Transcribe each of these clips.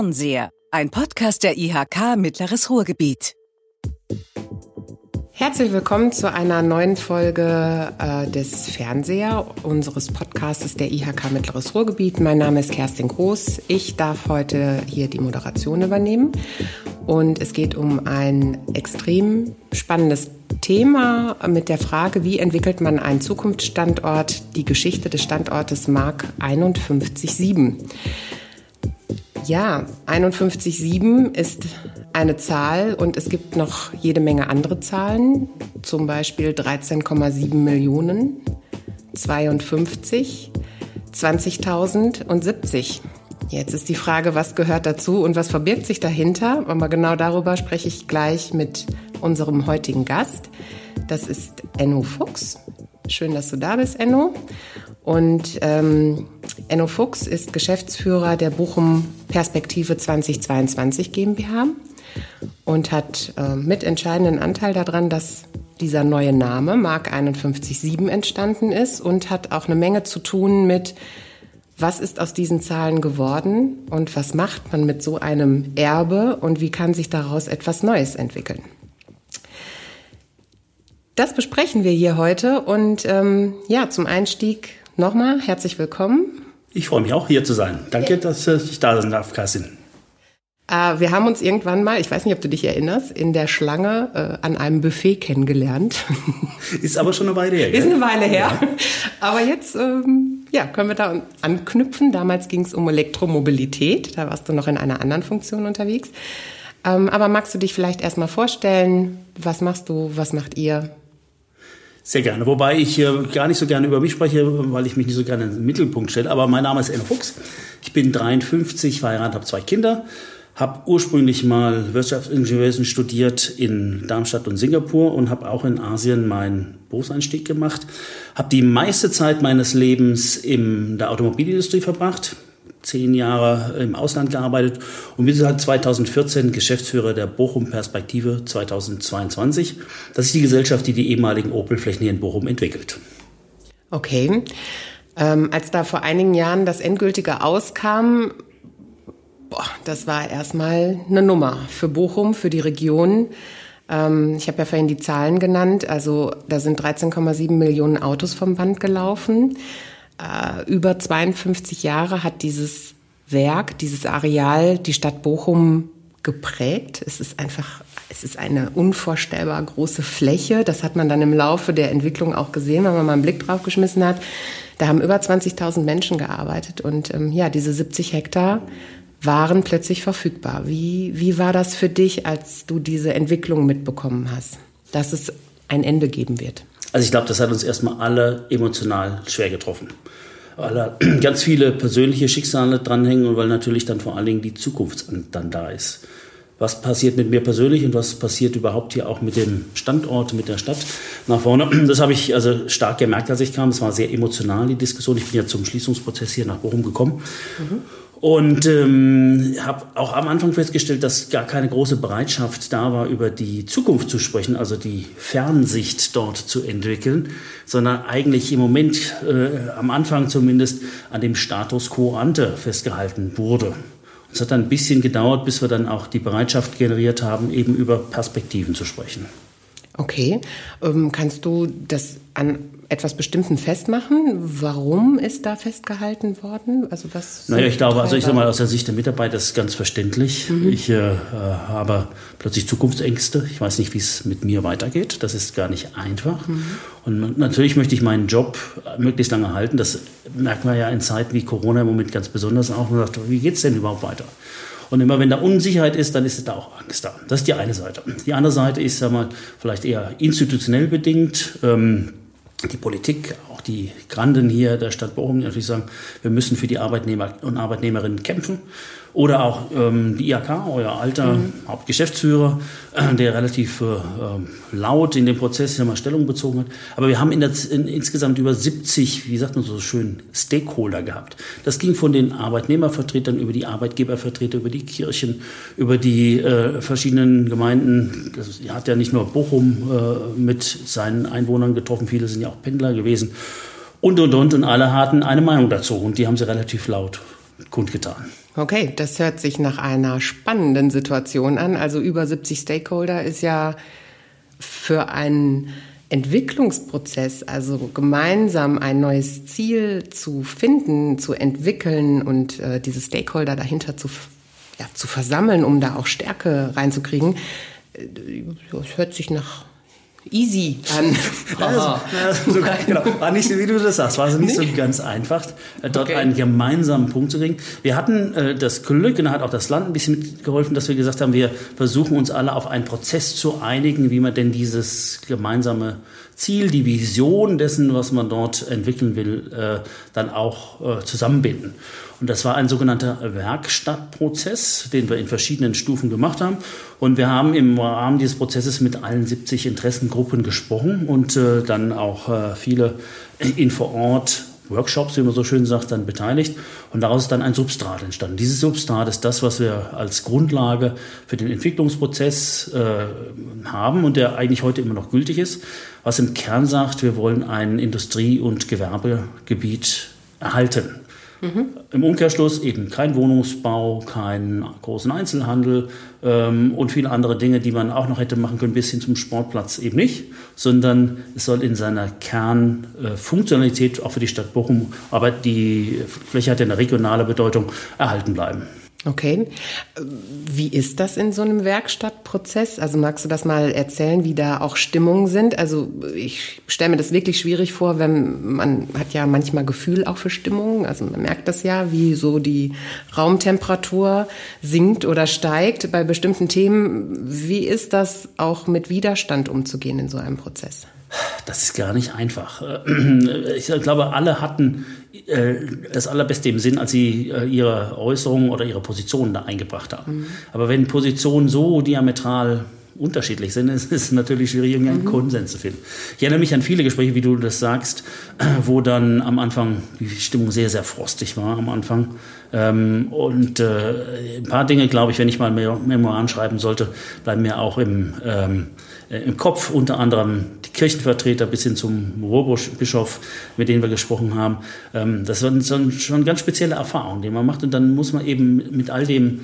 Fernseher, ein Podcast der IHK Mittleres Ruhrgebiet. Herzlich willkommen zu einer neuen Folge äh, des Fernseher unseres Podcastes der IHK Mittleres Ruhrgebiet. Mein Name ist Kerstin Groß. Ich darf heute hier die Moderation übernehmen und es geht um ein extrem spannendes Thema mit der Frage, wie entwickelt man einen Zukunftsstandort? Die Geschichte des Standortes Mark 517. Ja, 51,7 ist eine Zahl und es gibt noch jede Menge andere Zahlen, zum Beispiel 13,7 Millionen, 52, 20.000 und 70. Jetzt ist die Frage, was gehört dazu und was verbirgt sich dahinter? Aber genau darüber spreche ich gleich mit unserem heutigen Gast. Das ist Enno Fuchs. Schön, dass du da bist, Enno. Und ähm, Enno Fuchs ist Geschäftsführer der Bochum Perspektive 2022 GmbH und hat äh, mitentscheidenden Anteil daran, dass dieser neue Name Mark 517 entstanden ist und hat auch eine Menge zu tun mit, was ist aus diesen Zahlen geworden und was macht man mit so einem Erbe und wie kann sich daraus etwas Neues entwickeln. Das besprechen wir hier heute und ähm, ja, zum Einstieg nochmal herzlich willkommen. Ich freue mich auch hier zu sein. Danke, dass ich da sein darf, Kerstin. Äh, wir haben uns irgendwann mal, ich weiß nicht, ob du dich erinnerst, in der Schlange äh, an einem Buffet kennengelernt. Ist aber schon eine Weile her. Ist eine Weile her. Ja. Aber jetzt ähm, ja, können wir da anknüpfen. Damals ging es um Elektromobilität. Da warst du noch in einer anderen Funktion unterwegs. Ähm, aber magst du dich vielleicht erstmal vorstellen? Was machst du? Was macht ihr? Sehr gerne. Wobei ich äh, gar nicht so gerne über mich spreche, weil ich mich nicht so gerne in den Mittelpunkt stelle. Aber mein Name ist Enno Fuchs. Ich bin 53, verheiratet, habe zwei Kinder habe ursprünglich mal Wirtschaftsingenieurwesen studiert in Darmstadt und Singapur und habe auch in Asien meinen Berufseinstieg gemacht. Habe die meiste Zeit meines Lebens in der Automobilindustrie verbracht, zehn Jahre im Ausland gearbeitet und bin seit 2014 Geschäftsführer der Bochum Perspektive 2022. Das ist die Gesellschaft, die die ehemaligen Opel-Flächen hier in Bochum entwickelt. Okay. Ähm, als da vor einigen Jahren das endgültige auskam, Boah, das war erstmal eine Nummer für Bochum, für die Region. Ähm, ich habe ja vorhin die Zahlen genannt. Also da sind 13,7 Millionen Autos vom Band gelaufen. Äh, über 52 Jahre hat dieses Werk, dieses Areal die Stadt Bochum geprägt. Es ist einfach, es ist eine unvorstellbar große Fläche. Das hat man dann im Laufe der Entwicklung auch gesehen, wenn man mal einen Blick drauf geschmissen hat. Da haben über 20.000 Menschen gearbeitet und ähm, ja, diese 70 Hektar waren plötzlich verfügbar. Wie, wie war das für dich, als du diese Entwicklung mitbekommen hast, dass es ein Ende geben wird? Also ich glaube, das hat uns erstmal alle emotional schwer getroffen. Weil da ganz viele persönliche Schicksale dranhängen und weil natürlich dann vor allen Dingen die Zukunft dann da ist. Was passiert mit mir persönlich und was passiert überhaupt hier auch mit dem Standort, mit der Stadt nach vorne? Das habe ich also stark gemerkt, als ich kam. Es war sehr emotional, die Diskussion. Ich bin ja zum Schließungsprozess hier nach Bochum gekommen. Mhm. Und ähm, habe auch am Anfang festgestellt, dass gar keine große Bereitschaft da war, über die Zukunft zu sprechen, also die Fernsicht dort zu entwickeln, sondern eigentlich im Moment, äh, am Anfang zumindest, an dem Status quo ante festgehalten wurde. Es hat dann ein bisschen gedauert, bis wir dann auch die Bereitschaft generiert haben, eben über Perspektiven zu sprechen. Okay. Ähm, kannst du das an etwas Bestimmten festmachen? Warum ist da festgehalten worden? Also was? Naja, ich glaube, also ich sage mal, aus der Sicht der Mitarbeiter ist es ganz verständlich. Mhm. Ich äh, habe plötzlich Zukunftsängste. Ich weiß nicht, wie es mit mir weitergeht. Das ist gar nicht einfach. Mhm. Und natürlich möchte ich meinen Job möglichst lange halten. Das merken wir ja in Zeiten wie Corona im Moment ganz besonders auch. Man sagt, wie geht es denn überhaupt weiter? Und immer wenn da Unsicherheit ist, dann ist da auch Angst da. Das ist die eine Seite. Die andere Seite ist, sag mal, vielleicht eher institutionell bedingt. Ähm, die Politik, auch die Granden hier der Stadt Bochum, die natürlich sagen, wir müssen für die Arbeitnehmer und Arbeitnehmerinnen kämpfen. Oder auch ähm, die IHK, euer alter mhm. Hauptgeschäftsführer, äh, der relativ äh, ähm, laut in dem Prozess mal Stellung bezogen hat. Aber wir haben in der, in, insgesamt über 70, wie sagt man so schön, Stakeholder gehabt. Das ging von den Arbeitnehmervertretern über die Arbeitgebervertreter, über die Kirchen, über die äh, verschiedenen Gemeinden. Das hat ja nicht nur Bochum äh, mit seinen Einwohnern getroffen, viele sind ja auch Pendler gewesen. Und, und, und, und alle hatten eine Meinung dazu und die haben sie relativ laut kundgetan. Okay, das hört sich nach einer spannenden Situation an. Also über 70 Stakeholder ist ja für einen Entwicklungsprozess, also gemeinsam ein neues Ziel zu finden, zu entwickeln und äh, diese Stakeholder dahinter zu, ja, zu versammeln, um da auch Stärke reinzukriegen, äh, das hört sich nach easy an. Also, also, so, genau, war nicht so, wie du das sagst, war also nicht so ganz einfach, äh, dort okay. einen gemeinsamen Punkt zu kriegen. Wir hatten äh, das Glück, und da hat auch das Land ein bisschen mitgeholfen, dass wir gesagt haben, wir versuchen uns alle auf einen Prozess zu einigen, wie man denn dieses gemeinsame Ziel, die Vision dessen, was man dort entwickeln will, äh, dann auch äh, zusammenbinden. Und das war ein sogenannter Werkstattprozess, den wir in verschiedenen Stufen gemacht haben. Und wir haben im Rahmen dieses Prozesses mit allen 70 Interessengruppen gesprochen und äh, dann auch äh, viele in vor Ort Workshops, wie man so schön sagt, dann beteiligt. Und daraus ist dann ein Substrat entstanden. Dieses Substrat ist das, was wir als Grundlage für den Entwicklungsprozess äh, haben und der eigentlich heute immer noch gültig ist, was im Kern sagt, wir wollen ein Industrie- und Gewerbegebiet erhalten. Mhm. Im Umkehrschluss eben kein Wohnungsbau, keinen großen Einzelhandel ähm, und viele andere Dinge, die man auch noch hätte machen können, bis hin zum Sportplatz eben nicht, sondern es soll in seiner Kernfunktionalität äh, auch für die Stadt Bochum, aber die Fläche hat ja eine regionale Bedeutung, erhalten bleiben. Okay. Wie ist das in so einem Werkstattprozess? Also magst du das mal erzählen, wie da auch Stimmungen sind? Also ich stelle mir das wirklich schwierig vor, wenn man hat ja manchmal Gefühl auch für Stimmungen. Also man merkt das ja, wie so die Raumtemperatur sinkt oder steigt bei bestimmten Themen. Wie ist das auch mit Widerstand umzugehen in so einem Prozess? Das ist gar nicht einfach. Ich glaube, alle hatten äh, das Allerbeste im Sinn, als sie äh, ihre Äußerungen oder ihre Positionen da eingebracht haben. Mhm. Aber wenn Positionen so diametral unterschiedlich sind, ist es natürlich schwierig, irgendwie einen mhm. Konsens zu finden. Ich erinnere mich an viele Gespräche, wie du das sagst, wo dann am Anfang die Stimmung sehr, sehr frostig war am Anfang. Ähm, und äh, ein paar Dinge, glaube ich, wenn ich mal Memoiren schreiben sollte, bleiben mir auch im, ähm, im Kopf, unter anderem Kirchenvertreter bis hin zum Ruhrbischof, mit denen wir gesprochen haben. Ähm, das waren schon ganz spezielle Erfahrungen, die man macht. Und dann muss man eben mit all dem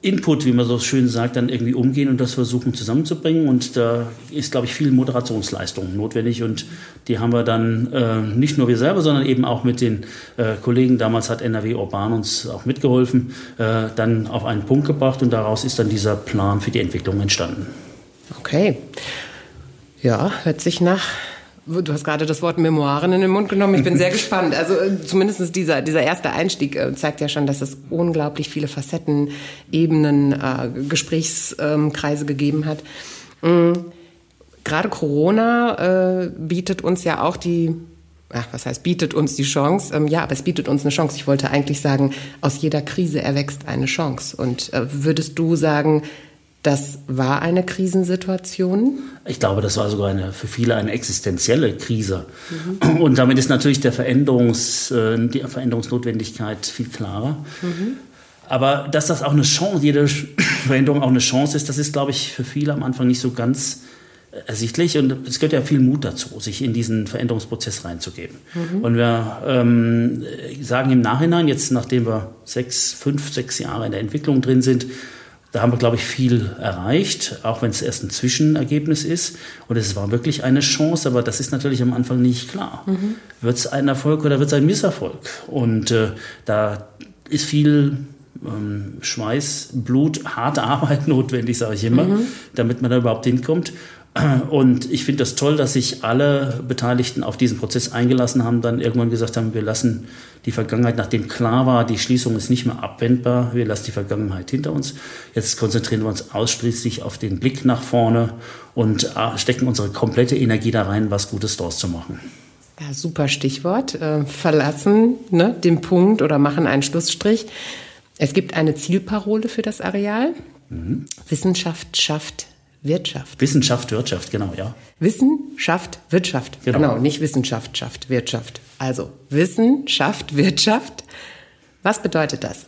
Input, wie man so schön sagt, dann irgendwie umgehen und das versuchen zusammenzubringen. Und da ist, glaube ich, viel Moderationsleistung notwendig. Und die haben wir dann äh, nicht nur wir selber, sondern eben auch mit den äh, Kollegen, damals hat NRW Urban uns auch mitgeholfen, äh, dann auf einen Punkt gebracht. Und daraus ist dann dieser Plan für die Entwicklung entstanden. Okay. Ja, hört sich nach Du hast gerade das Wort Memoiren in den Mund genommen. Ich bin sehr gespannt. Also äh, zumindest dieser, dieser erste Einstieg äh, zeigt ja schon, dass es unglaublich viele Facetten, Ebenen, äh, Gesprächskreise gegeben hat. Mhm. Gerade Corona äh, bietet uns ja auch die ach, was heißt, bietet uns die Chance? Ähm, ja, aber es bietet uns eine Chance. Ich wollte eigentlich sagen, aus jeder Krise erwächst eine Chance. Und äh, würdest du sagen, das war eine Krisensituation? Ich glaube, das war sogar eine, für viele eine existenzielle Krise. Mhm. Und damit ist natürlich der Veränderungs, äh, die Veränderungsnotwendigkeit viel klarer. Mhm. Aber dass das auch eine Chance, jede Veränderung auch eine Chance ist, das ist, glaube ich, für viele am Anfang nicht so ganz äh, ersichtlich. Und es gehört ja viel Mut dazu, sich in diesen Veränderungsprozess reinzugeben. Mhm. Und wir ähm, sagen im Nachhinein, jetzt nachdem wir sechs, fünf, sechs Jahre in der Entwicklung drin sind, da haben wir, glaube ich, viel erreicht, auch wenn es erst ein Zwischenergebnis ist. Und es war wirklich eine Chance, aber das ist natürlich am Anfang nicht klar. Mhm. Wird es ein Erfolg oder wird es ein Misserfolg? Und äh, da ist viel ähm, Schweiß, Blut, harte Arbeit notwendig, sage ich immer, mhm. damit man da überhaupt hinkommt. Und ich finde das toll, dass sich alle Beteiligten auf diesen Prozess eingelassen haben, dann irgendwann gesagt haben, wir lassen die Vergangenheit, nachdem klar war, die Schließung ist nicht mehr abwendbar, wir lassen die Vergangenheit hinter uns. Jetzt konzentrieren wir uns ausschließlich auf den Blick nach vorne und äh, stecken unsere komplette Energie da rein, was Gutes daraus zu machen. Ja, super Stichwort. Äh, verlassen ne, den Punkt oder machen einen Schlussstrich. Es gibt eine Zielparole für das Areal. Mhm. Wissenschaft schafft Wirtschaft. Wissenschaft, Wirtschaft, genau, ja. Wissenschaft, Wirtschaft. Genau, genau nicht Wissenschaft schafft Wirtschaft. Also Wissenschaft, Wirtschaft. Was bedeutet das?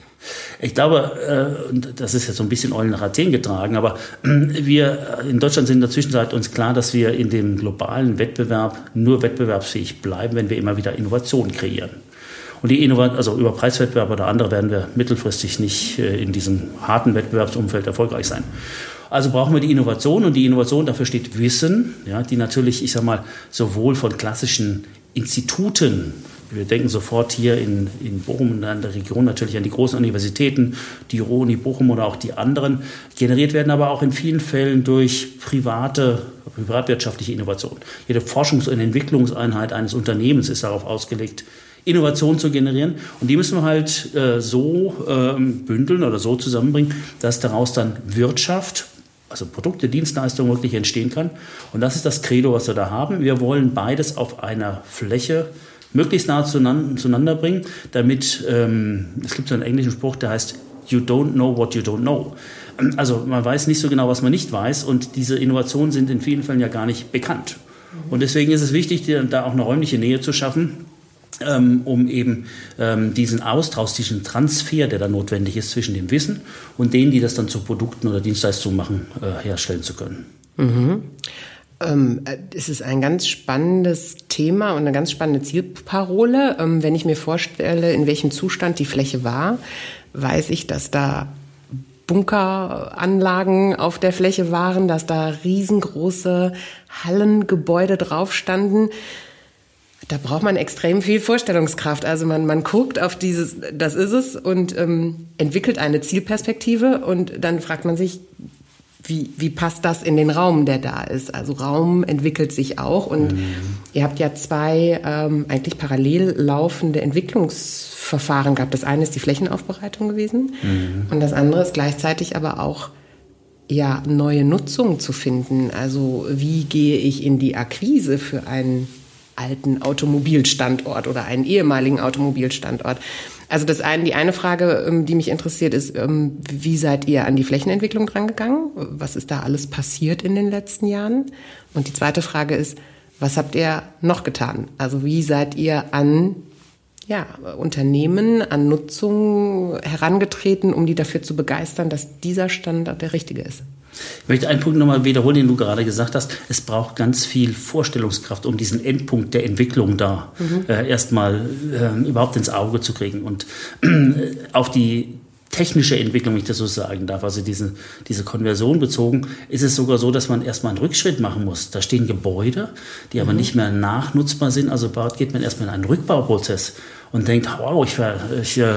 Ich glaube, äh, das ist jetzt so ein bisschen Eulen nach Athen getragen, aber wir in Deutschland sind in der Zwischenzeit uns klar, dass wir in dem globalen Wettbewerb nur wettbewerbsfähig bleiben, wenn wir immer wieder Innovationen kreieren. Und die Innovation, also über Preiswettbewerb oder andere werden wir mittelfristig nicht äh, in diesem harten Wettbewerbsumfeld erfolgreich sein. Also brauchen wir die Innovation und die Innovation, dafür steht Wissen, ja, die natürlich, ich sag mal, sowohl von klassischen Instituten wir denken sofort hier in, in Bochum und an der Region natürlich an die großen Universitäten, die Uni Bochum oder auch die anderen, generiert werden aber auch in vielen Fällen durch private, privatwirtschaftliche Innovation. Jede Forschungs- und Entwicklungseinheit eines Unternehmens ist darauf ausgelegt, Innovation zu generieren. Und die müssen wir halt äh, so äh, bündeln oder so zusammenbringen, dass daraus dann Wirtschaft, also Produkte, Dienstleistungen wirklich entstehen kann. Und das ist das Credo, was wir da haben. Wir wollen beides auf einer Fläche möglichst nah zueinander bringen, damit, ähm, es gibt so einen englischen Spruch, der heißt, you don't know what you don't know. Also man weiß nicht so genau, was man nicht weiß und diese Innovationen sind in vielen Fällen ja gar nicht bekannt. Und deswegen ist es wichtig, da auch eine räumliche Nähe zu schaffen, ähm, um eben ähm, diesen Austausch, diesen Transfer, der da notwendig ist zwischen dem Wissen und denen, die das dann zu Produkten oder Dienstleistungen machen, äh, herstellen zu können. Mhm. Ähm, es ist ein ganz spannendes Thema und eine ganz spannende Zielparole. Wenn ich mir vorstelle, in welchem Zustand die Fläche war, weiß ich, dass da Bunkeranlagen auf der Fläche waren, dass da riesengroße Hallengebäude drauf standen. Da braucht man extrem viel Vorstellungskraft. Also man, man guckt auf dieses, das ist es, und ähm, entwickelt eine Zielperspektive und dann fragt man sich, wie, wie passt das in den Raum, der da ist? Also Raum entwickelt sich auch und mhm. ihr habt ja zwei ähm, eigentlich parallel laufende Entwicklungsverfahren gehabt. Das eine ist die Flächenaufbereitung gewesen mhm. und das andere ist gleichzeitig aber auch ja neue Nutzungen zu finden. Also wie gehe ich in die Akquise für einen alten Automobilstandort oder einen ehemaligen Automobilstandort? Also das eine, die eine Frage, ähm, die mich interessiert, ist, ähm, wie seid ihr an die Flächenentwicklung drangegangen? Was ist da alles passiert in den letzten Jahren? Und die zweite Frage ist, was habt ihr noch getan? Also wie seid ihr an ja, Unternehmen, an Nutzung herangetreten, um die dafür zu begeistern, dass dieser Standard der richtige ist? Ich möchte einen Punkt nochmal wiederholen, den du gerade gesagt hast. Es braucht ganz viel Vorstellungskraft, um diesen Endpunkt der Entwicklung da mhm. äh, erstmal äh, überhaupt ins Auge zu kriegen. Und äh, auf die technische Entwicklung, wenn ich das so sagen darf, also diese, diese Konversion bezogen, ist es sogar so, dass man erstmal einen Rückschritt machen muss. Da stehen Gebäude, die aber mhm. nicht mehr nachnutzbar sind. Also geht man erstmal in einen Rückbauprozess und denkt, wow, ich, ich äh,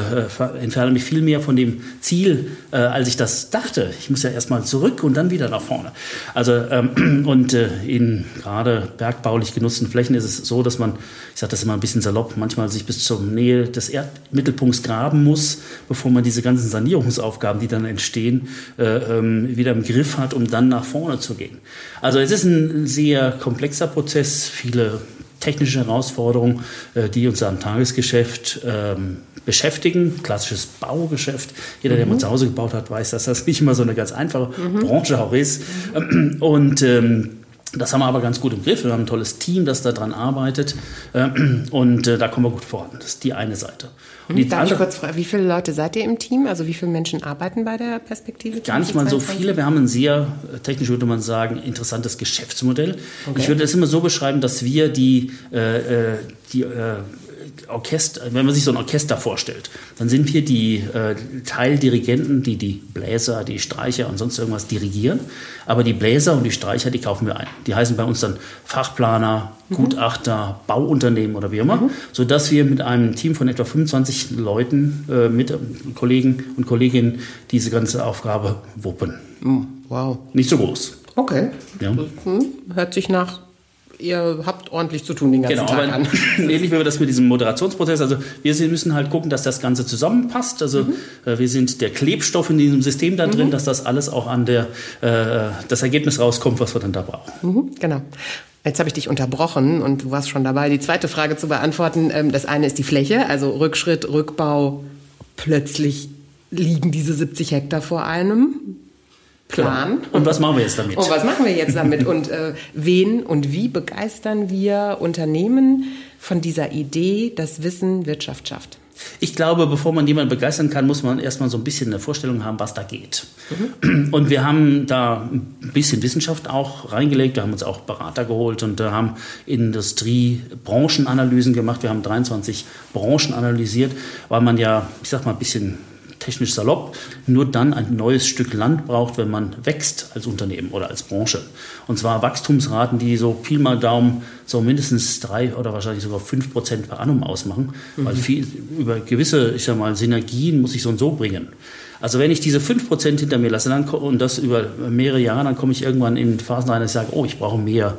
entferne mich viel mehr von dem Ziel, äh, als ich das dachte. Ich muss ja erstmal zurück und dann wieder nach vorne. Also ähm, und äh, in gerade bergbaulich genutzten Flächen ist es so, dass man, ich sage das immer ein bisschen salopp, manchmal sich bis zur Nähe des Erdmittelpunkts graben muss, bevor man diese ganzen Sanierungsaufgaben, die dann entstehen, äh, ähm, wieder im Griff hat, um dann nach vorne zu gehen. Also es ist ein sehr komplexer Prozess, viele technische Herausforderungen, äh, die uns am Tagesgeschäft ähm, beschäftigen. Klassisches Baugeschäft. Jeder, der mhm. mal zu Hause gebaut hat, weiß, dass das nicht immer so eine ganz einfache mhm. Branche auch ist. Mhm. Und ähm, das haben wir aber ganz gut im Griff. Wir haben ein tolles Team, das daran arbeitet. Und äh, da kommen wir gut voran. Das ist die eine Seite. Und die Darf ich kurz fragen, wie viele Leute seid ihr im Team? Also wie viele Menschen arbeiten bei der Perspektive? Gar nicht mal so viele. Wir haben ein sehr, äh, technisch würde man sagen, interessantes Geschäftsmodell. Okay. Ich würde das immer so beschreiben, dass wir die, äh, äh die äh, Orchester, wenn man sich so ein Orchester vorstellt, dann sind wir die äh, Teildirigenten, die die Bläser, die Streicher und sonst irgendwas dirigieren. Aber die Bläser und die Streicher, die kaufen wir ein. Die heißen bei uns dann Fachplaner, mhm. Gutachter, Bauunternehmen oder wie immer, mhm. sodass wir mit einem Team von etwa 25 Leuten, äh, mit äh, Kollegen und Kolleginnen, diese ganze Aufgabe wuppen. Mhm. Wow. Nicht so groß. Okay. Ja. Mhm. Hört sich nach ihr habt ordentlich zu tun den ganzen genau, Tag an. Ähnlich wie wir das mit diesem Moderationsprozess. Also wir müssen halt gucken, dass das Ganze zusammenpasst. Also mhm. äh, wir sind der Klebstoff in diesem System da drin, mhm. dass das alles auch an der äh, das Ergebnis rauskommt, was wir dann da brauchen. Mhm, genau. Jetzt habe ich dich unterbrochen und du warst schon dabei, die zweite Frage zu beantworten. Ähm, das eine ist die Fläche, also Rückschritt, Rückbau. Plötzlich liegen diese 70 Hektar vor einem. Plan. Genau. Und was machen wir jetzt damit? Und was machen wir jetzt damit? Und äh, wen und wie begeistern wir Unternehmen von dieser Idee, dass Wissen Wirtschaft schafft? Ich glaube, bevor man jemanden begeistern kann, muss man erstmal so ein bisschen eine Vorstellung haben, was da geht. Mhm. Und wir haben da ein bisschen Wissenschaft auch reingelegt. Wir haben uns auch Berater geholt und haben Industrie-Branchenanalysen gemacht. Wir haben 23 Branchen analysiert, weil man ja, ich sag mal, ein bisschen technisch salopp, nur dann ein neues Stück Land braucht, wenn man wächst als Unternehmen oder als Branche. Und zwar Wachstumsraten, die so Pi mal Daumen so mindestens drei oder wahrscheinlich sogar fünf Prozent per annum ausmachen. Mhm. Weil viel, über gewisse, ich sag mal, Synergien muss ich so und so bringen. Also wenn ich diese fünf Prozent hinter mir lasse dann, und das über mehrere Jahre, dann komme ich irgendwann in Phasen rein, dass ich sage, oh, ich brauche mehr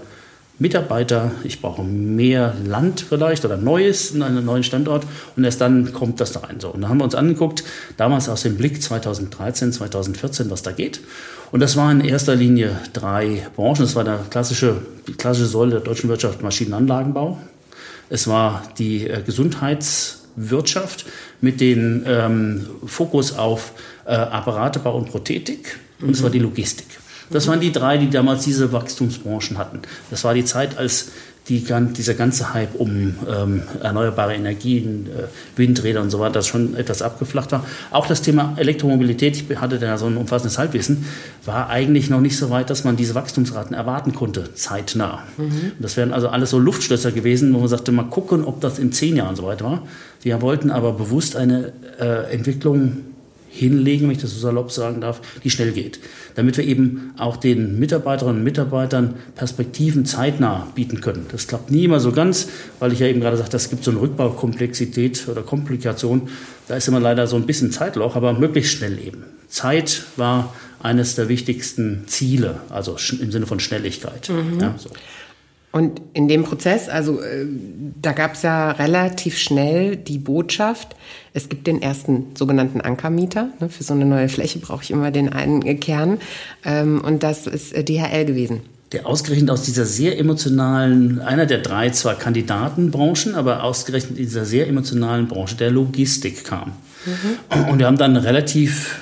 Mitarbeiter, ich brauche mehr Land vielleicht oder Neues in einem neuen Standort und erst dann kommt das da rein. So, und da haben wir uns angeguckt, damals aus dem Blick 2013, 2014, was da geht. Und das waren in erster Linie drei Branchen. Das war der klassische, die klassische Säule der deutschen Wirtschaft Maschinenanlagenbau. Es war die äh, Gesundheitswirtschaft mit dem ähm, Fokus auf äh, Apparatebau und Prothetik. Und mhm. es war die Logistik. Das waren die drei, die damals diese Wachstumsbranchen hatten. Das war die Zeit, als die, dieser ganze Hype um ähm, erneuerbare Energien, äh, Windräder und so weiter schon etwas abgeflacht war. Auch das Thema Elektromobilität, ich hatte da so ein umfassendes Halbwissen, war eigentlich noch nicht so weit, dass man diese Wachstumsraten erwarten konnte, zeitnah. Mhm. Das wären also alles so Luftstößer gewesen, wo man sagte, mal gucken, ob das in zehn Jahren so weit war. Wir wollten aber bewusst eine äh, Entwicklung hinlegen, wenn ich das so salopp sagen darf, die schnell geht. Damit wir eben auch den Mitarbeiterinnen und Mitarbeitern Perspektiven zeitnah bieten können. Das klappt nie immer so ganz, weil ich ja eben gerade sagte, es gibt so eine Rückbaukomplexität oder Komplikation. Da ist immer leider so ein bisschen Zeitloch, aber möglichst schnell eben. Zeit war eines der wichtigsten Ziele, also im Sinne von Schnelligkeit. Mhm. Ja, so. Und in dem Prozess, also äh, da gab es ja relativ schnell die Botschaft, es gibt den ersten sogenannten Ankermieter. Ne, für so eine neue Fläche brauche ich immer den einen Kern. Ähm, und das ist äh, DHL gewesen. Der ausgerechnet aus dieser sehr emotionalen, einer der drei zwar Kandidatenbranchen, aber ausgerechnet in dieser sehr emotionalen Branche der Logistik kam. Mhm. Und wir haben dann relativ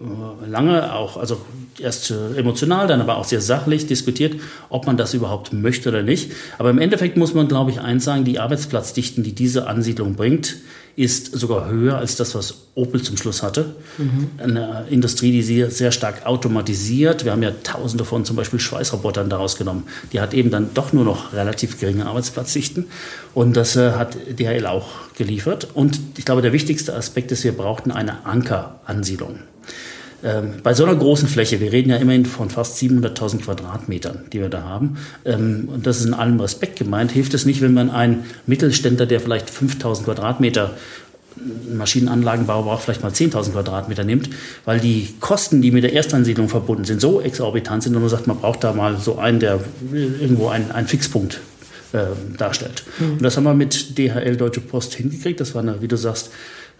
äh, lange auch, also erst emotional, dann aber auch sehr sachlich diskutiert, ob man das überhaupt möchte oder nicht. Aber im Endeffekt muss man, glaube ich, eins sagen, die Arbeitsplatzdichten, die diese Ansiedlung bringt, ist sogar höher als das, was Opel zum Schluss hatte. Mhm. Eine Industrie, die sehr, sehr stark automatisiert. Wir haben ja tausende von zum Beispiel Schweißrobotern daraus genommen. Die hat eben dann doch nur noch relativ geringe Arbeitsplatzdichten. Und das äh, hat DHL auch geliefert. Und ich glaube, der wichtigste Aspekt ist, wir brauchten eine Ankeransiedlung. Ähm, bei so einer großen Fläche, wir reden ja immerhin von fast 700.000 Quadratmetern, die wir da haben, ähm, und das ist in allem Respekt gemeint, hilft es nicht, wenn man einen Mittelständler, der vielleicht 5.000 Quadratmeter Maschinenanlagenbau braucht vielleicht mal 10.000 Quadratmeter nimmt, weil die Kosten, die mit der Erstansiedlung verbunden sind, so exorbitant sind und man sagt, man braucht da mal so einen, der irgendwo einen, einen Fixpunkt äh, darstellt. Mhm. Und das haben wir mit DHL Deutsche Post hingekriegt. Das war, eine, wie du sagst,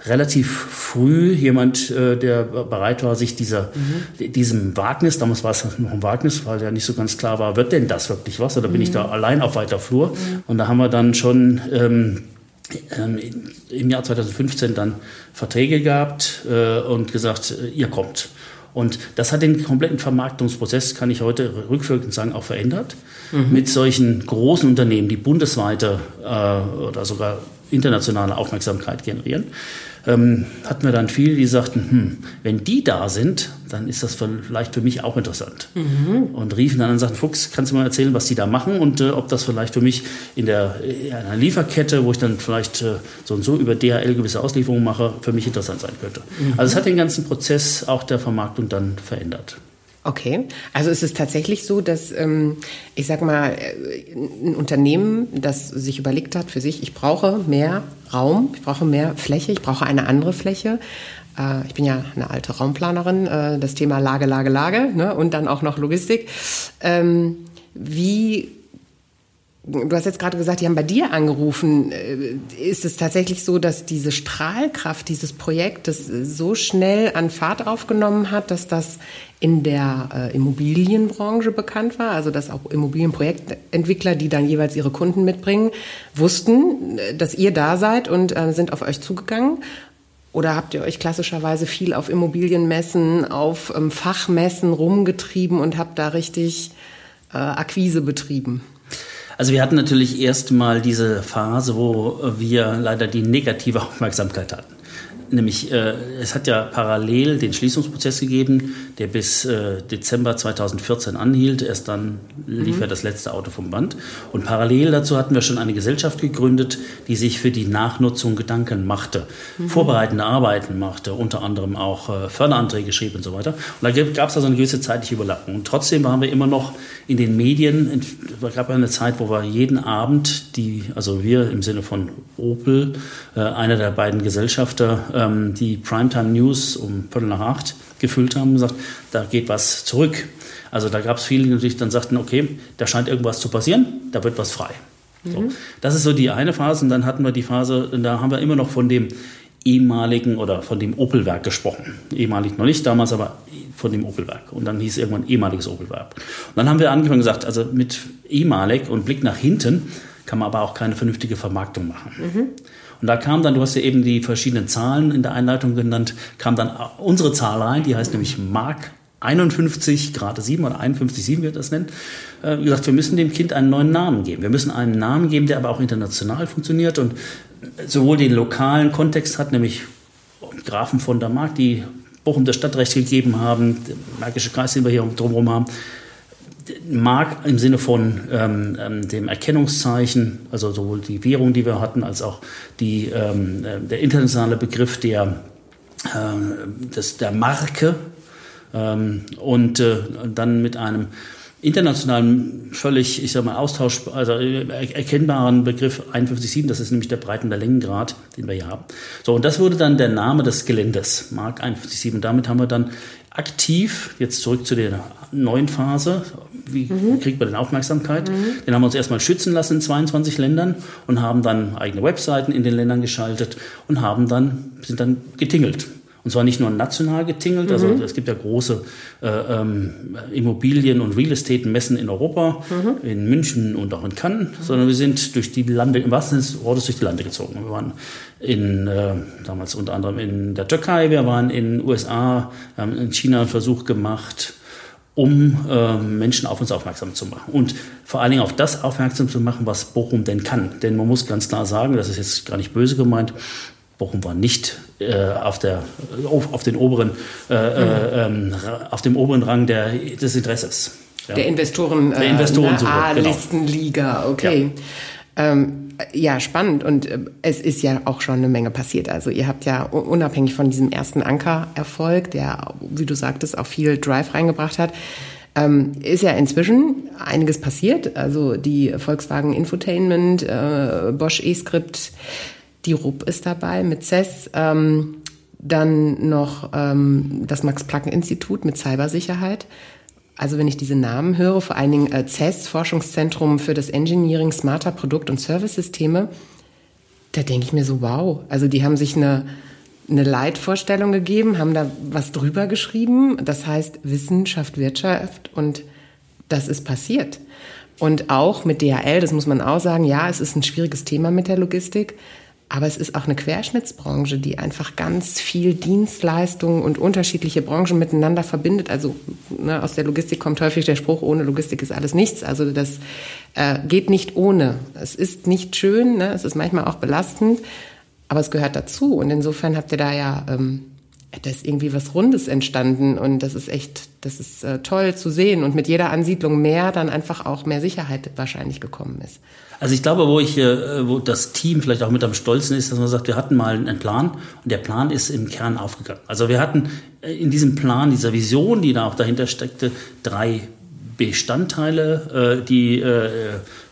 relativ früh jemand, äh, der bereit war, sich dieser, mhm. diesem Wagnis, damals war es noch ein Wagnis, weil ja nicht so ganz klar war, wird denn das wirklich was oder bin ich da mhm. allein auf weiter Flur? Mhm. Und da haben wir dann schon ähm, ähm, im Jahr 2015 dann Verträge gehabt äh, und gesagt, äh, ihr kommt. Und das hat den kompletten Vermarktungsprozess, kann ich heute rückwirkend sagen, auch verändert. Mhm. Mit solchen großen Unternehmen, die bundesweite äh, oder sogar internationale Aufmerksamkeit generieren ähm, hatten wir dann viele, die sagten, hm, wenn die da sind, dann ist das vielleicht für mich auch interessant. Mhm. Und riefen dann und sagten, Fuchs, kannst du mal erzählen, was die da machen und äh, ob das vielleicht für mich in der in einer Lieferkette, wo ich dann vielleicht äh, so und so über DHL gewisse Auslieferungen mache, für mich interessant sein könnte. Mhm. Also es hat den ganzen Prozess auch der Vermarktung dann verändert. Okay, also ist es tatsächlich so, dass ähm, ich sag mal äh, ein Unternehmen, das sich überlegt hat für sich, ich brauche mehr Raum, ich brauche mehr Fläche, ich brauche eine andere Fläche. Äh, ich bin ja eine alte Raumplanerin, äh, das Thema Lage, Lage, Lage ne? und dann auch noch Logistik. Ähm, wie Du hast jetzt gerade gesagt, die haben bei dir angerufen. Äh, ist es tatsächlich so, dass diese Strahlkraft dieses Projektes so schnell an Fahrt aufgenommen hat, dass das in der äh, Immobilienbranche bekannt war? Also dass auch Immobilienprojektentwickler, die dann jeweils ihre Kunden mitbringen, wussten, äh, dass ihr da seid und sind auf euch zugegangen? Oder habt ihr euch klassischerweise viel auf Immobilienmessen, auf ähm, Fachmessen rumgetrieben und habt da richtig Akquise betrieben? Also wir hatten natürlich erstmal diese Phase, wo wir leider die negative Aufmerksamkeit hatten. Nämlich, äh, es hat ja parallel den Schließungsprozess gegeben, der bis äh, Dezember 2014 anhielt. Erst dann lief mhm. ja das letzte Auto vom Band. Und parallel dazu hatten wir schon eine Gesellschaft gegründet, die sich für die Nachnutzung Gedanken machte, mhm. vorbereitende Arbeiten machte, unter anderem auch äh, Förderanträge schrieb und so weiter. Und da gab es also eine gewisse zeitliche Überlappung. Und trotzdem waren wir immer noch in den Medien. Es gab eine Zeit, wo wir jeden Abend, die, also wir im Sinne von Opel, äh, einer der beiden Gesellschafter, ähm, die Primetime News um Viertel nach acht gefüllt haben und gesagt, da geht was zurück. Also da gab es viele, die natürlich dann sagten, okay, da scheint irgendwas zu passieren, da wird was frei. So. Mhm. Das ist so die eine Phase und dann hatten wir die Phase, da haben wir immer noch von dem ehemaligen oder von dem Opelwerk gesprochen. Ehemalig noch nicht damals, aber von dem Opelwerk. Und dann hieß es irgendwann ehemaliges Opelwerk. Und dann haben wir angefangen gesagt, also mit ehemalig und Blick nach hinten kann man aber auch keine vernünftige Vermarktung machen. Mhm. Und da kam dann, du hast ja eben die verschiedenen Zahlen in der Einleitung genannt, kam dann unsere Zahl rein, die heißt nämlich Mark 51 Grad 7 oder 51, 7 wird das nennen. Äh, gesagt, wir müssen dem Kind einen neuen Namen geben. Wir müssen einen Namen geben, der aber auch international funktioniert und sowohl den lokalen Kontext hat, nämlich Grafen von der Mark, die Bochum das Stadtrecht gegeben haben, der Märkische Kreis, den wir hier drumherum haben, Mark im Sinne von ähm, ähm, dem Erkennungszeichen, also sowohl die Währung, die wir hatten, als auch die, ähm, äh, der internationale Begriff der, äh, des, der Marke ähm, und äh, dann mit einem internationalen, völlig, ich sag mal, Austausch, also äh, erkennbaren Begriff 51.7, das ist nämlich der Breiten- der Längengrad, den wir hier haben. So, und das wurde dann der Name des Geländes, Mark 51.7. Und damit haben wir dann aktiv, jetzt zurück zu der neuen Phase, wie mhm. kriegt man denn Aufmerksamkeit? Mhm. Den haben wir uns erstmal schützen lassen in 22 Ländern und haben dann eigene Webseiten in den Ländern geschaltet und haben dann, sind dann getingelt. Und zwar nicht nur national getingelt, also mhm. es gibt ja große äh, ähm, Immobilien- und Real Estate-Messen in Europa, mhm. in München und auch in Cannes, mhm. sondern wir sind durch die Lande, im wahrsten Sinne des Wortes durch die Lande gezogen. Wir waren in, äh, damals unter anderem in der Türkei, wir waren in den USA, wir haben in China einen Versuch gemacht, um äh, Menschen auf uns aufmerksam zu machen. Und vor allen Dingen auf das aufmerksam zu machen, was Bochum denn kann. Denn man muss ganz klar sagen, das ist jetzt gar nicht böse gemeint, Bochum war nicht äh, auf, der, auf, auf, den oberen, äh, mhm. äh, auf dem oberen Rang der, des Interesses. Ja. Der Investoren, der Investoren äh, A-Listenliga, genau. okay. Ja. Ähm, ja, spannend. Und äh, es ist ja auch schon eine Menge passiert. Also ihr habt ja unabhängig von diesem ersten Anker-Erfolg, der, wie du sagtest, auch viel Drive reingebracht hat, ähm, ist ja inzwischen einiges passiert. Also die Volkswagen Infotainment, äh, Bosch E-Script, die RUP ist dabei mit CES. Ähm, dann noch ähm, das Max-Planck-Institut mit Cybersicherheit. Also wenn ich diese Namen höre, vor allen Dingen äh, CES, Forschungszentrum für das Engineering smarter Produkt- und Service-Systeme, da denke ich mir so, wow. Also die haben sich eine, eine Leitvorstellung gegeben, haben da was drüber geschrieben. Das heißt Wissenschaft, Wirtschaft und das ist passiert. Und auch mit DHL, das muss man auch sagen, ja, es ist ein schwieriges Thema mit der Logistik. Aber es ist auch eine Querschnittsbranche, die einfach ganz viel Dienstleistungen und unterschiedliche Branchen miteinander verbindet. Also ne, aus der Logistik kommt häufig der Spruch, ohne Logistik ist alles nichts. Also das äh, geht nicht ohne. Es ist nicht schön, ne? es ist manchmal auch belastend, aber es gehört dazu. Und insofern habt ihr da ja, ähm, da ist irgendwie was Rundes entstanden und das ist echt, das ist äh, toll zu sehen. Und mit jeder Ansiedlung mehr dann einfach auch mehr Sicherheit wahrscheinlich gekommen ist. Also ich glaube, wo ich, äh, wo das Team vielleicht auch mit am stolzen ist, dass man sagt, wir hatten mal einen Plan und der Plan ist im Kern aufgegangen. Also wir hatten äh, in diesem Plan, dieser Vision, die da auch dahinter steckte, drei Bestandteile, äh, die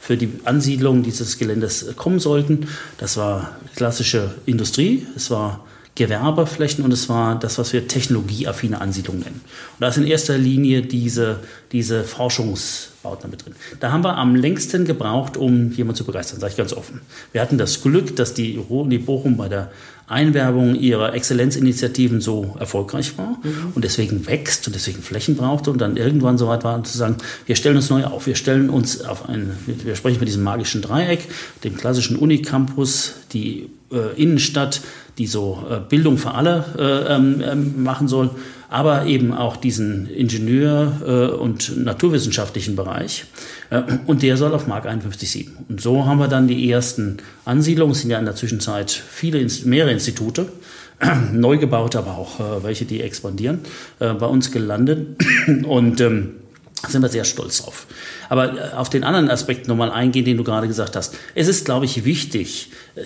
für die Ansiedlung dieses Geländes kommen sollten. Das war klassische Industrie, es war Gewerbeflächen und es war das, was wir technologieaffine Ansiedlung nennen. Und da ist in erster Linie diese, diese Forschungsbauten mit drin. Da haben wir am längsten gebraucht, um jemanden zu begeistern, sage ich ganz offen. Wir hatten das Glück, dass die Uni Bochum bei der Einwerbung ihrer Exzellenzinitiativen so erfolgreich war mhm. und deswegen wächst und deswegen Flächen brauchte und dann irgendwann so weit war zu sagen, wir stellen uns neu auf, wir stellen uns auf ein, wir sprechen von diesem magischen Dreieck, dem klassischen Unicampus, die Innenstadt, die so äh, Bildung für alle äh, ähm, ähm, machen soll, aber eben auch diesen Ingenieur- und naturwissenschaftlichen Bereich. Und der soll auf Mark 51.7. Und so haben wir dann die ersten Ansiedlungen. Es sind ja in der Zwischenzeit viele, mehrere Institute neu gebaut, aber auch äh, welche, die expandieren, äh, bei uns gelandet. Und ähm, sind wir sehr stolz drauf. Aber äh, auf den anderen Aspekt nochmal eingehen, den du gerade gesagt hast. Es ist, glaube ich, wichtig. Äh,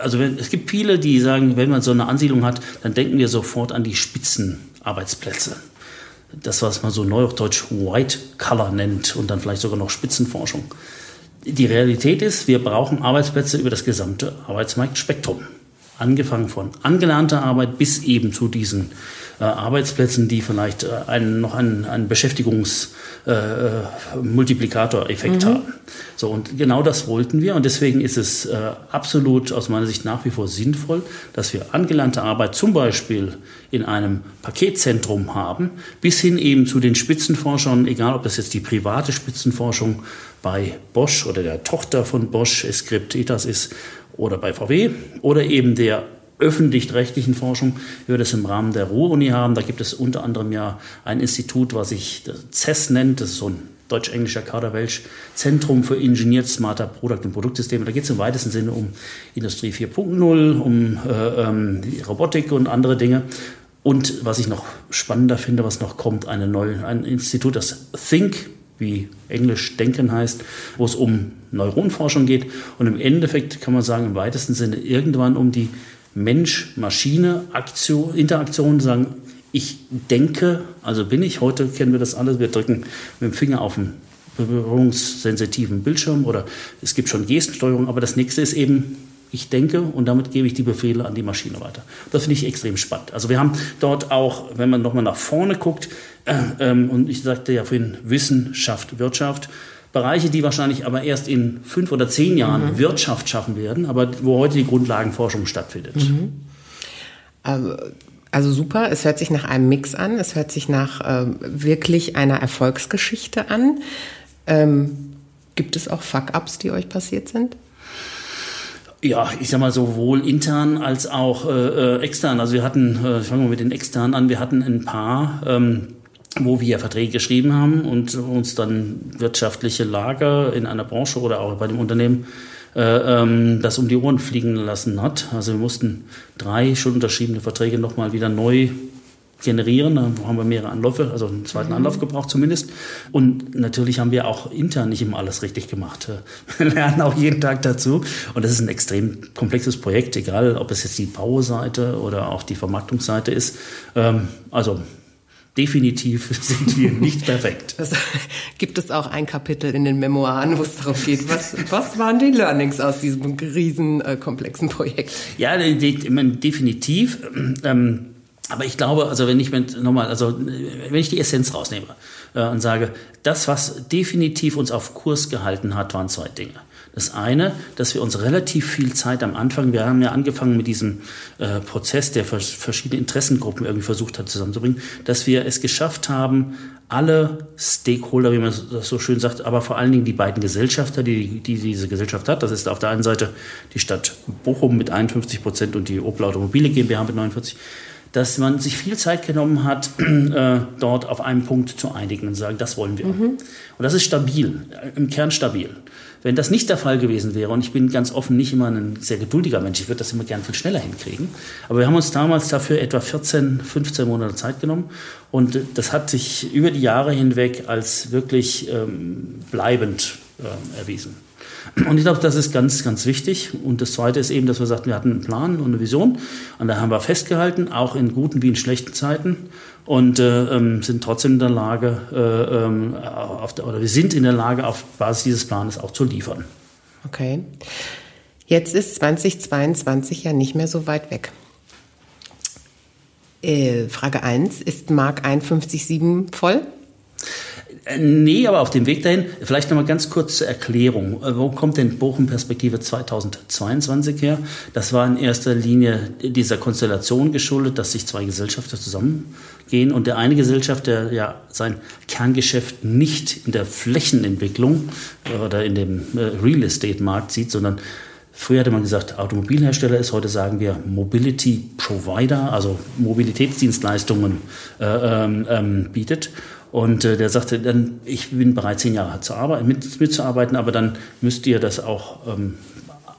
also wenn, es gibt viele, die sagen, wenn man so eine Ansiedlung hat, dann denken wir sofort an die Spitzenarbeitsplätze. Das, was man so neudeutsch White Color nennt und dann vielleicht sogar noch Spitzenforschung. Die Realität ist, wir brauchen Arbeitsplätze über das gesamte Arbeitsmarktspektrum angefangen von angelernter Arbeit bis eben zu diesen äh, Arbeitsplätzen, die vielleicht äh, einen, noch einen, einen Beschäftigungsmultiplikatoreffekt äh, äh mhm. haben. So, und genau das wollten wir. Und deswegen ist es äh, absolut aus meiner Sicht nach wie vor sinnvoll, dass wir angelernte Arbeit zum Beispiel in einem Paketzentrum haben, bis hin eben zu den Spitzenforschern, egal ob das jetzt die private Spitzenforschung bei Bosch oder der Tochter von Bosch, Escript, ETAS ist, oder bei VW oder eben der öffentlich-rechtlichen Forschung, wie wir das im Rahmen der Ruhr-Uni haben. Da gibt es unter anderem ja ein Institut, was sich CES nennt. Das ist so ein deutsch-englischer Kaderwelsch, Zentrum für Engineered Smarter Product und Produktsysteme. Da geht es im weitesten Sinne um Industrie 4.0, um äh, ähm, Robotik und andere Dinge. Und was ich noch spannender finde, was noch kommt, eine neue, ein Institut, das Think wie Englisch denken heißt, wo es um Neuronforschung geht und im Endeffekt kann man sagen, im weitesten Sinne irgendwann um die Mensch-Maschine-Interaktion, sagen, ich denke, also bin ich, heute kennen wir das alles, wir drücken mit dem Finger auf einen berührungssensitiven Bildschirm oder es gibt schon Gestensteuerung, aber das nächste ist eben, ich denke und damit gebe ich die Befehle an die Maschine weiter. Das finde ich extrem spannend. Also wir haben dort auch, wenn man nochmal nach vorne guckt, äh, ähm, und ich sagte ja vorhin Wissenschaft, Wirtschaft, Bereiche, die wahrscheinlich aber erst in fünf oder zehn Jahren mhm. Wirtschaft schaffen werden, aber wo heute die Grundlagenforschung stattfindet. Mhm. Also, also super, es hört sich nach einem Mix an, es hört sich nach äh, wirklich einer Erfolgsgeschichte an. Ähm, gibt es auch Fuck-ups, die euch passiert sind? Ja, ich sag mal sowohl intern als auch äh, äh extern. Also wir hatten, äh, fangen wir mit den externen an, wir hatten ein paar, ähm, wo wir Verträge geschrieben haben und uns dann wirtschaftliche Lage in einer Branche oder auch bei dem Unternehmen äh, ähm, das um die Ohren fliegen lassen hat. Also wir mussten drei schon unterschriebene Verträge nochmal wieder neu generieren. Da haben wir mehrere Anläufe, also einen zweiten mhm. Anlauf gebraucht zumindest. Und natürlich haben wir auch intern nicht immer alles richtig gemacht. Wir lernen auch jeden Tag dazu. Und das ist ein extrem komplexes Projekt, egal ob es jetzt die Bauseite oder auch die Vermarktungsseite ist. Ähm, also definitiv sind wir nicht perfekt. Das, gibt es auch ein Kapitel in den Memoiren, wo es darum geht, was, was waren die Learnings aus diesem riesen äh, komplexen Projekt? Ja, definitiv. Ähm, aber ich glaube, also wenn ich nochmal, also wenn ich die Essenz rausnehme äh, und sage, das, was definitiv uns auf Kurs gehalten hat, waren zwei Dinge. Das eine, dass wir uns relativ viel Zeit am Anfang, wir haben ja angefangen mit diesem äh, Prozess, der verschiedene Interessengruppen irgendwie versucht hat zusammenzubringen, dass wir es geschafft haben, alle Stakeholder, wie man das so schön sagt, aber vor allen Dingen die beiden Gesellschafter, die, die diese Gesellschaft hat. Das ist auf der einen Seite die Stadt Bochum mit 51 Prozent und die Opel Automobile GmbH mit 49 dass man sich viel Zeit genommen hat, äh, dort auf einen Punkt zu einigen und zu sagen, das wollen wir. Mhm. Und das ist stabil, im Kern stabil. Wenn das nicht der Fall gewesen wäre, und ich bin ganz offen nicht immer ein sehr geduldiger Mensch, ich würde das immer gern viel schneller hinkriegen, aber wir haben uns damals dafür etwa 14, 15 Monate Zeit genommen und das hat sich über die Jahre hinweg als wirklich ähm, bleibend äh, erwiesen. Und ich glaube, das ist ganz, ganz wichtig. Und das Zweite ist eben, dass wir sagten, wir hatten einen Plan und eine Vision. Und da haben wir festgehalten, auch in guten wie in schlechten Zeiten. Und äh, ähm, sind trotzdem in der Lage, äh, ähm, der, oder wir sind in der Lage, auf Basis dieses Planes auch zu liefern. Okay. Jetzt ist 2022 ja nicht mehr so weit weg. Äh, Frage 1, ist Mark 51.7 voll? Äh, nee, aber auf dem Weg dahin, vielleicht nochmal ganz kurz zur Erklärung. Äh, wo kommt denn Bochum-Perspektive 2022 her? Das war in erster Linie dieser Konstellation geschuldet, dass sich zwei Gesellschafter zusammengehen und der eine Gesellschaft, der ja sein Kerngeschäft nicht in der Flächenentwicklung äh, oder in dem Real Estate-Markt sieht, sondern Früher hatte man gesagt, Automobilhersteller ist, heute sagen wir Mobility Provider, also Mobilitätsdienstleistungen äh, ähm, ähm, bietet. Und äh, der sagte dann, ich bin bereit, zehn Jahre zu arbeiten, mit, mitzuarbeiten, aber dann müsst ihr das auch ähm,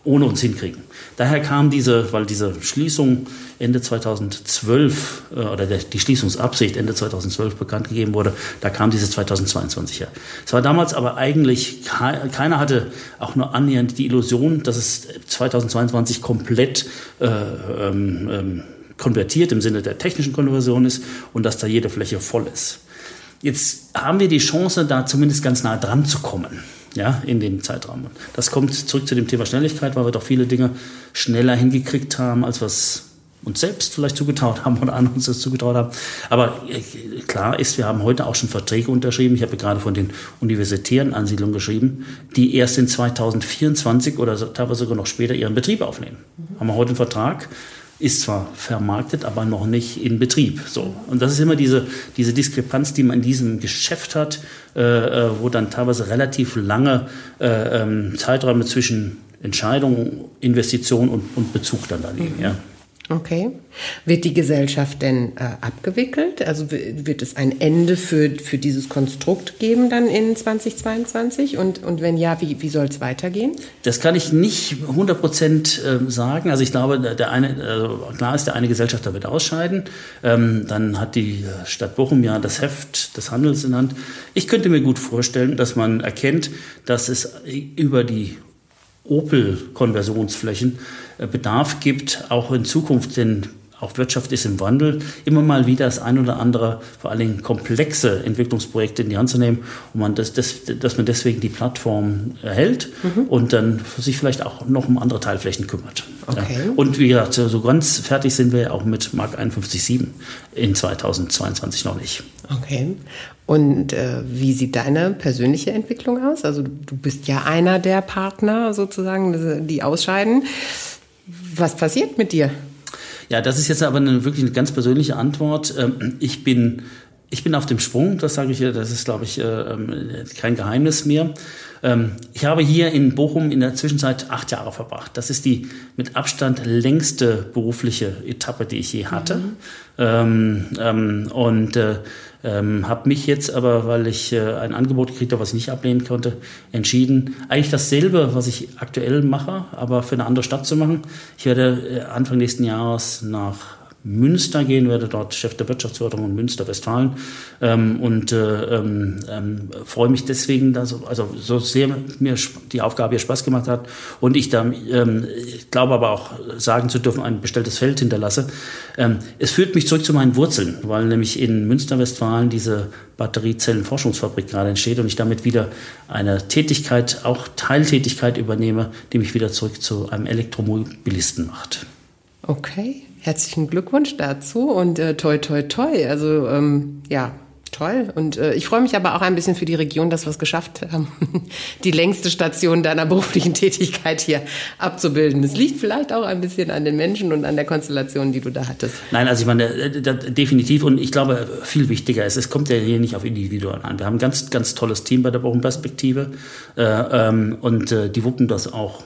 ohne uns hinkriegen. Daher kam diese, weil diese Schließung Ende 2012 äh, oder der, die Schließungsabsicht Ende 2012 bekannt gegeben wurde, da kam dieses 2022 her. Es war damals aber eigentlich, keiner hatte auch nur annähernd die Illusion, dass es 2022 komplett äh, ähm, ähm, konvertiert im Sinne der technischen Konversion ist und dass da jede Fläche voll ist. Jetzt haben wir die Chance, da zumindest ganz nah dran zu kommen ja, in dem Zeitraum. Das kommt zurück zu dem Thema Schnelligkeit, weil wir doch viele Dinge schneller hingekriegt haben, als was uns selbst vielleicht zugetraut haben oder andere uns das zugetraut haben. Aber äh, klar ist, wir haben heute auch schon Verträge unterschrieben. Ich habe gerade von den universitären Ansiedlungen geschrieben, die erst in 2024 oder teilweise sogar noch später ihren Betrieb aufnehmen. Mhm. Haben wir heute einen Vertrag ist zwar vermarktet, aber noch nicht in Betrieb. So. Und das ist immer diese, diese Diskrepanz, die man in diesem Geschäft hat, äh, äh wo dann teilweise relativ lange äh, ähm, Zeiträume zwischen Entscheidung, Investition und, und Bezug dann da liegen. Mhm. Ja. Okay. Wird die Gesellschaft denn äh, abgewickelt? Also wird es ein Ende für, für dieses Konstrukt geben dann in 2022? Und, und wenn ja, wie, wie soll es weitergehen? Das kann ich nicht 100 Prozent äh, sagen. Also ich glaube, der eine, also klar ist, der eine Gesellschafter wird ausscheiden. Ähm, dann hat die Stadt Bochum ja das Heft des Handels in Hand. Ich könnte mir gut vorstellen, dass man erkennt, dass es über die Opel-Konversionsflächen äh, Bedarf gibt, auch in Zukunft, denn auch Wirtschaft ist im Wandel, immer mal wieder das ein oder andere, vor allen Dingen komplexe Entwicklungsprojekte in die Hand zu nehmen und man das, das, dass man deswegen die Plattform erhält mhm. und dann sich vielleicht auch noch um andere Teilflächen kümmert. Okay. Ja. Und wie gesagt, so ganz fertig sind wir auch mit Mark 51.7 in 2022 noch nicht. Okay. Und äh, wie sieht deine persönliche Entwicklung aus? Also du bist ja einer der Partner sozusagen, die ausscheiden. Was passiert mit dir? Ja, das ist jetzt aber eine, wirklich eine ganz persönliche Antwort. Ähm, ich bin, ich bin auf dem Sprung, das sage ich, das ist, glaube ich, äh, ähm, kein Geheimnis mehr. Ähm, ich habe hier in Bochum in der Zwischenzeit acht Jahre verbracht. Das ist die mit Abstand längste berufliche Etappe, die ich je hatte. Mhm. Ähm, ähm, und äh, ähm, habe mich jetzt aber, weil ich äh, ein Angebot gekriegt habe, was ich nicht ablehnen konnte, entschieden, eigentlich dasselbe, was ich aktuell mache, aber für eine andere Stadt zu machen. Ich werde äh, Anfang nächsten Jahres nach Münster gehen, werde dort Chef der Wirtschaftsförderung in Münster, Westfalen ähm, und äh, ähm, ähm, freue mich deswegen, dass, also so sehr mir die Aufgabe hier Spaß gemacht hat und ich da, ähm, ich glaube aber auch sagen zu dürfen, ein bestelltes Feld hinterlasse. Ähm, es führt mich zurück zu meinen Wurzeln, weil nämlich in Münster, Westfalen diese Batteriezellenforschungsfabrik gerade entsteht und ich damit wieder eine Tätigkeit, auch Teiltätigkeit übernehme, die mich wieder zurück zu einem Elektromobilisten macht. Okay. Herzlichen Glückwunsch dazu und äh, toi, toi, toi. Also ähm, ja, toll. Und äh, ich freue mich aber auch ein bisschen für die Region, dass wir es geschafft haben, die längste Station deiner beruflichen Tätigkeit hier abzubilden. Es liegt vielleicht auch ein bisschen an den Menschen und an der Konstellation, die du da hattest. Nein, also ich meine, äh, definitiv. Und ich glaube, viel wichtiger ist, es kommt ja hier nicht auf Individuen an. Wir haben ein ganz, ganz tolles Team bei der Bochum-Perspektive äh, ähm, und äh, die wuppen das auch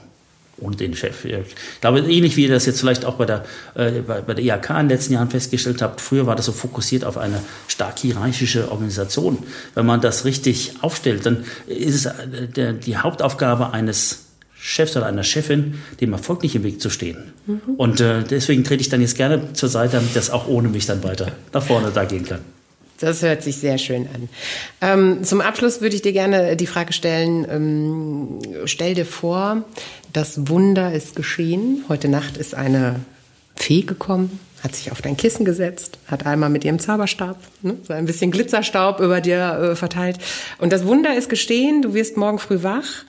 ohne den Chef. Ich glaube, ähnlich wie ihr das jetzt vielleicht auch bei der, äh, bei, bei der IHK in den letzten Jahren festgestellt habt, früher war das so fokussiert auf eine stark hierarchische Organisation. Wenn man das richtig aufstellt, dann ist es äh, der, die Hauptaufgabe eines Chefs oder einer Chefin, dem Erfolg nicht im Weg zu stehen. Mhm. Und äh, deswegen trete ich dann jetzt gerne zur Seite, damit das auch ohne mich dann weiter nach vorne da gehen kann. Das hört sich sehr schön an. Ähm, zum Abschluss würde ich dir gerne die Frage stellen, ähm, stell dir vor, das Wunder ist geschehen. Heute Nacht ist eine Fee gekommen, hat sich auf dein Kissen gesetzt, hat einmal mit ihrem Zauberstab ne, so ein bisschen Glitzerstaub über dir äh, verteilt. Und das Wunder ist geschehen, du wirst morgen früh wach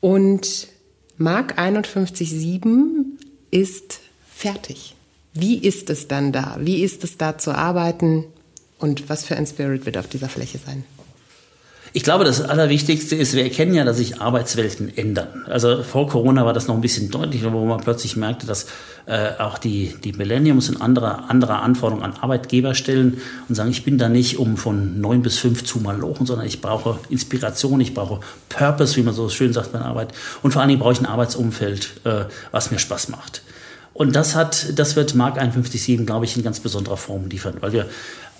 und Mark 51.7 ist fertig. Wie ist es dann da? Wie ist es da zu arbeiten? Und was für ein Spirit wird auf dieser Fläche sein? Ich glaube, das Allerwichtigste ist, wir erkennen ja, dass sich Arbeitswelten ändern. Also vor Corona war das noch ein bisschen deutlicher, wo man plötzlich merkte, dass äh, auch die, die Millenniums und andere, andere Anforderungen an Arbeitgeber stellen und sagen, ich bin da nicht um von neun bis fünf zu malochen, sondern ich brauche Inspiration, ich brauche Purpose, wie man so schön sagt bei der Arbeit. Und vor allen Dingen brauche ich ein Arbeitsumfeld, äh, was mir Spaß macht. Und das hat, das wird Mark 51.7, glaube ich, in ganz besonderer Form liefern, weil wir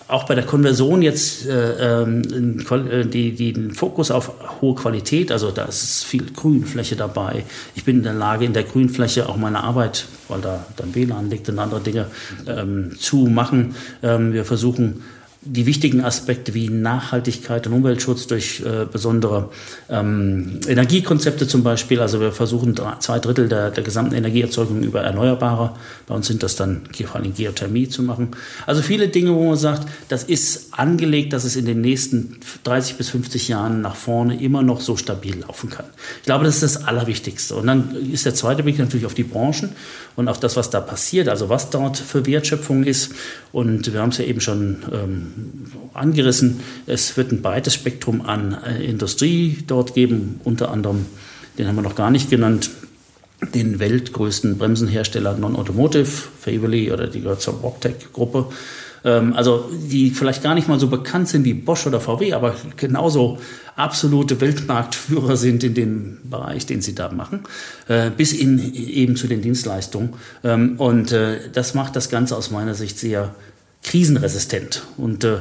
auch bei der Konversion jetzt äh, ähm, äh, die, die, den Fokus auf hohe Qualität, also da ist viel Grünfläche dabei. Ich bin in der Lage, in der Grünfläche auch meine Arbeit, weil da dann WLAN liegt und andere Dinge, ähm, zu machen. Ähm, wir versuchen die wichtigen Aspekte wie Nachhaltigkeit und Umweltschutz durch äh, besondere ähm, Energiekonzepte zum Beispiel. Also wir versuchen drei, zwei Drittel der, der gesamten Energieerzeugung über Erneuerbare, bei uns sind das dann vor allem Geothermie zu machen. Also viele Dinge, wo man sagt, das ist angelegt, dass es in den nächsten 30 bis 50 Jahren nach vorne immer noch so stabil laufen kann. Ich glaube, das ist das Allerwichtigste. Und dann ist der zweite Blick natürlich auf die Branchen und auf das, was da passiert, also was dort für Wertschöpfung ist. Und wir haben es ja eben schon ähm, angerissen. Es wird ein breites Spektrum an äh, Industrie dort geben, unter anderem, den haben wir noch gar nicht genannt, den weltgrößten Bremsenhersteller Non-Automotive, Faverly oder die gehört zur Wobtec-Gruppe. Ähm, also die vielleicht gar nicht mal so bekannt sind wie Bosch oder VW, aber genauso absolute Weltmarktführer sind in dem Bereich, den sie da machen, äh, bis in eben zu den Dienstleistungen. Ähm, und äh, das macht das Ganze aus meiner Sicht sehr krisenresistent. Und äh,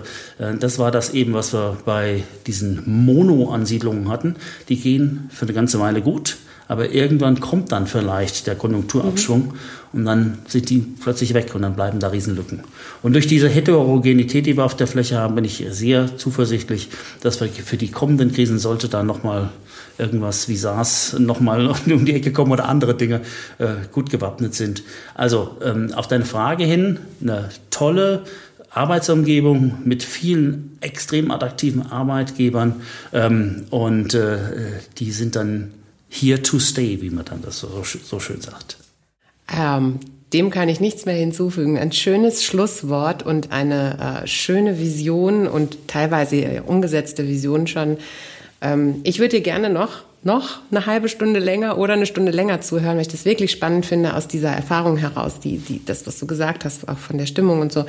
das war das eben, was wir bei diesen Mono-Ansiedlungen hatten. Die gehen für eine ganze Weile gut, aber irgendwann kommt dann vielleicht der Konjunkturabschwung mhm. und dann sind die plötzlich weg und dann bleiben da Riesenlücken. Und durch diese Heterogenität, die wir auf der Fläche haben, bin ich sehr zuversichtlich, dass wir für die kommenden Krisen sollte da nochmal irgendwas wie SARS nochmal um die Ecke kommen oder andere Dinge äh, gut gewappnet sind. Also ähm, auf deine Frage hin, eine tolle Arbeitsumgebung mit vielen extrem attraktiven Arbeitgebern ähm, und äh, die sind dann here to stay, wie man dann das so, so schön sagt. Ähm, dem kann ich nichts mehr hinzufügen. Ein schönes Schlusswort und eine äh, schöne Vision und teilweise äh, umgesetzte Vision schon ähm, ich würde dir gerne noch, noch eine halbe Stunde länger oder eine Stunde länger zuhören, weil ich das wirklich spannend finde aus dieser Erfahrung heraus, die, die, das, was du gesagt hast, auch von der Stimmung und so.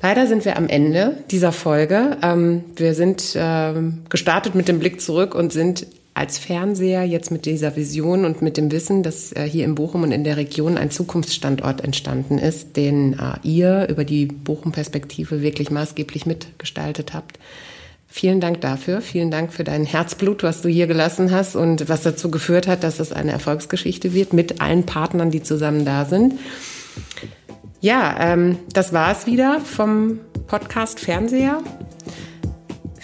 Leider sind wir am Ende dieser Folge. Ähm, wir sind ähm, gestartet mit dem Blick zurück und sind als Fernseher jetzt mit dieser Vision und mit dem Wissen, dass äh, hier in Bochum und in der Region ein Zukunftsstandort entstanden ist, den äh, ihr über die Bochum-Perspektive wirklich maßgeblich mitgestaltet habt. Vielen Dank dafür. Vielen Dank für dein Herzblut, was du hier gelassen hast und was dazu geführt hat, dass es eine Erfolgsgeschichte wird mit allen Partnern, die zusammen da sind. Ja, ähm, das war es wieder vom Podcast Fernseher.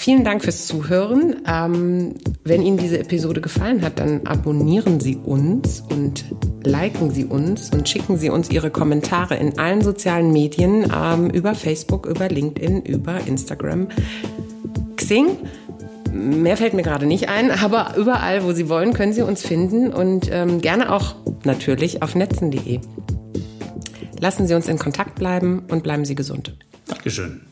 Vielen Dank fürs Zuhören. Ähm, wenn Ihnen diese Episode gefallen hat, dann abonnieren Sie uns und liken Sie uns und schicken Sie uns Ihre Kommentare in allen sozialen Medien ähm, über Facebook, über LinkedIn, über Instagram. Xing. Mehr fällt mir gerade nicht ein, aber überall, wo Sie wollen, können Sie uns finden und ähm, gerne auch natürlich auf netzen.de. Lassen Sie uns in Kontakt bleiben und bleiben Sie gesund. Dankeschön.